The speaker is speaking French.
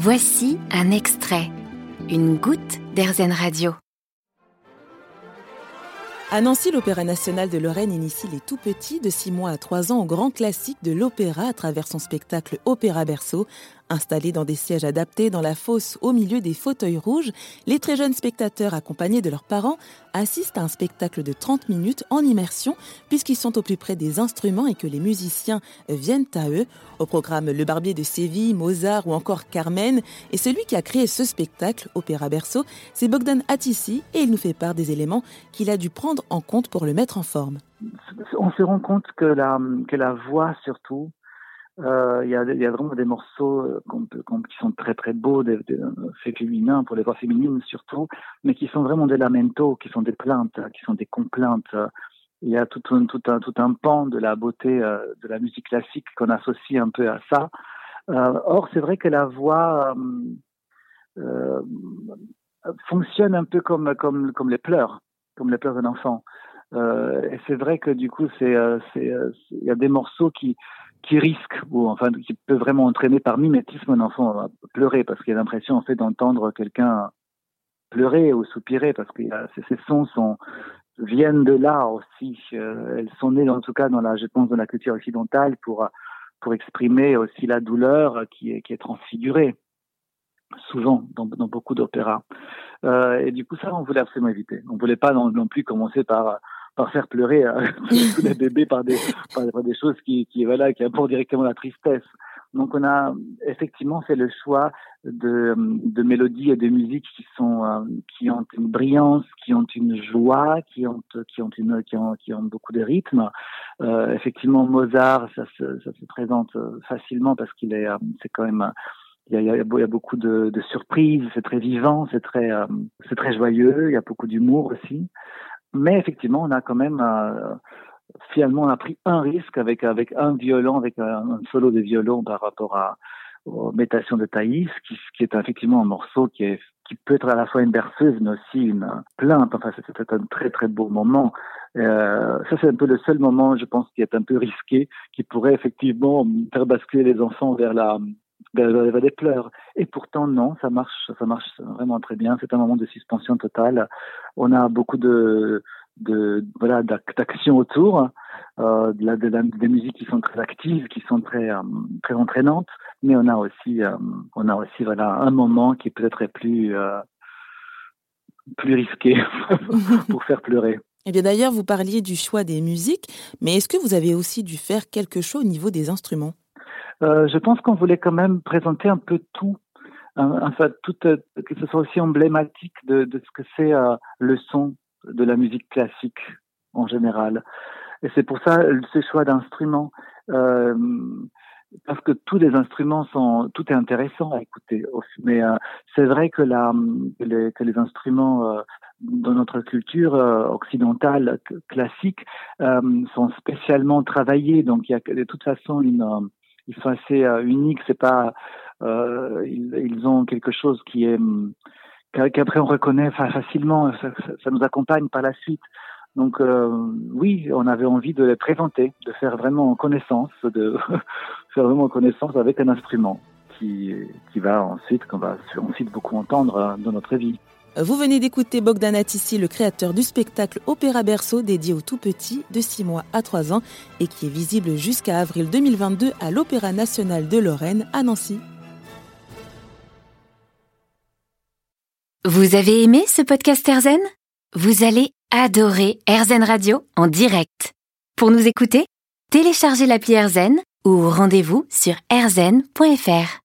Voici un extrait, une goutte d'Airzen Radio. À Nancy, l'Opéra national de Lorraine initie les tout petits de 6 mois à 3 ans au grand classique de l'opéra à travers son spectacle Opéra Berceau, Installés dans des sièges adaptés dans la fosse au milieu des fauteuils rouges, les très jeunes spectateurs accompagnés de leurs parents assistent à un spectacle de 30 minutes en immersion puisqu'ils sont au plus près des instruments et que les musiciens viennent à eux. Au programme Le Barbier de Séville, Mozart ou encore Carmen. Et celui qui a créé ce spectacle, Opéra Berceau, c'est Bogdan Attissi et il nous fait part des éléments qu'il a dû prendre en compte pour le mettre en forme. On se rend compte que la, que la voix surtout euh, il y, a, vraiment des morceaux euh, qui sont très très beaux, des, des faits féminins pour les voix féminines surtout, mais qui sont vraiment des lamentos, qui sont des plaintes, qui sont des complaintes. Il y a tout un, tout un, tout un pan de la beauté euh, de la musique classique qu'on associe un peu à ça. Euh, or, c'est vrai que la voix euh, fonctionne un peu comme, comme, comme les pleurs, comme les pleurs d'un enfant. et c'est vrai que du coup, il y a des morceaux qui qui risque ou enfin qui peut vraiment entraîner par mimétisme un enfant à pleurer parce qu'il a l'impression en fait d'entendre quelqu'un pleurer ou soupirer parce que ces, sons viennent de là aussi. Euh, elles sont nées en tout cas dans la je pense dans la culture occidentale pour pour exprimer aussi la douleur qui est transfigurée souvent dans, beaucoup d'opéras. Euh, et du coup ça on voulait absolument éviter. On voulait pas non plus commencer par par faire pleurer euh, tous les bébés par des, choses qui, voilà, qui apportent directement la tristesse. Donc on a effectivement fait le choix de, mélodies et de musiques qui sont euh, qui ont une brillance, qui ont une joie, qui ont qui ont une qui ont, beaucoup de rythme. Euh, effectivement Mozart, ça se, présente facilement parce qu'il est c'est quand même il y, a, beaucoup de, de surprises, c'est très vivant, c'est très c'est très joyeux, il y a beaucoup d'humour aussi. Mais effectivement, on a quand même euh, finalement on a pris un risque avec avec un violon, avec un, solo de violon par rapport à aux métations de Thaïs, qui, qui, est effectivement un morceau qui est qui peut être à la fois une berceuse mais aussi une plainte. Enfin, c'était un très très beau moment. Euh, ça, c'est un peu le seul moment, je pense, qui est un peu risqué, qui pourrait effectivement faire basculer les enfants vers la vers, des pleurs. Et pourtant, non, ça marche, ça marche vraiment très bien. C'est un moment de suspension totale. On a beaucoup de, voilà d'action autour, euh, de la, de des musiques qui sont très actives, qui sont très euh, très entraînantes, mais on a aussi euh, on a aussi voilà un moment qui peut-être est plus plus risqué pour faire pleurer. Et eh bien d'ailleurs, vous parliez du choix des musiques, mais est-ce que vous avez aussi dû faire quelque chose au niveau des instruments? Euh, je pense qu'on voulait quand même présenter un peu tout, enfin tout, euh, que ce soit aussi emblématique de, de ce que c'est euh, le son de la musique classique en général. Et c'est pour ça ce choix d'instruments. Euh, parce que tous les instruments sont, tout est intéressant à écouter. Mais c'est vrai que, la, que, les, que les instruments dans notre culture occidentale classique sont spécialement travaillés. Donc il y a de toute façon une, ils sont assez euh, uniques. C'est pas, euh, ils, ont quelque chose qui est qu'après on reconnaît facilement. Ça, ça, nous accompagne par la suite. Donc euh, oui, on avait envie de les présenter, de faire vraiment connaissance, de faire vraiment connaissance avec un instrument qui, qui va ensuite, qu'on va ensuite beaucoup entendre euh, dans notre vie. Vous venez d'écouter Bogdan Attissi, le créateur du spectacle Opéra Berceau dédié aux tout petits de 6 mois à 3 ans et qui est visible jusqu'à avril 2022 à l'Opéra national de Lorraine à Nancy. Vous avez aimé ce podcast Erzen Vous allez adorer Erzen Radio en direct. Pour nous écouter, téléchargez l'appli Erzen ou rendez-vous sur erzen.fr.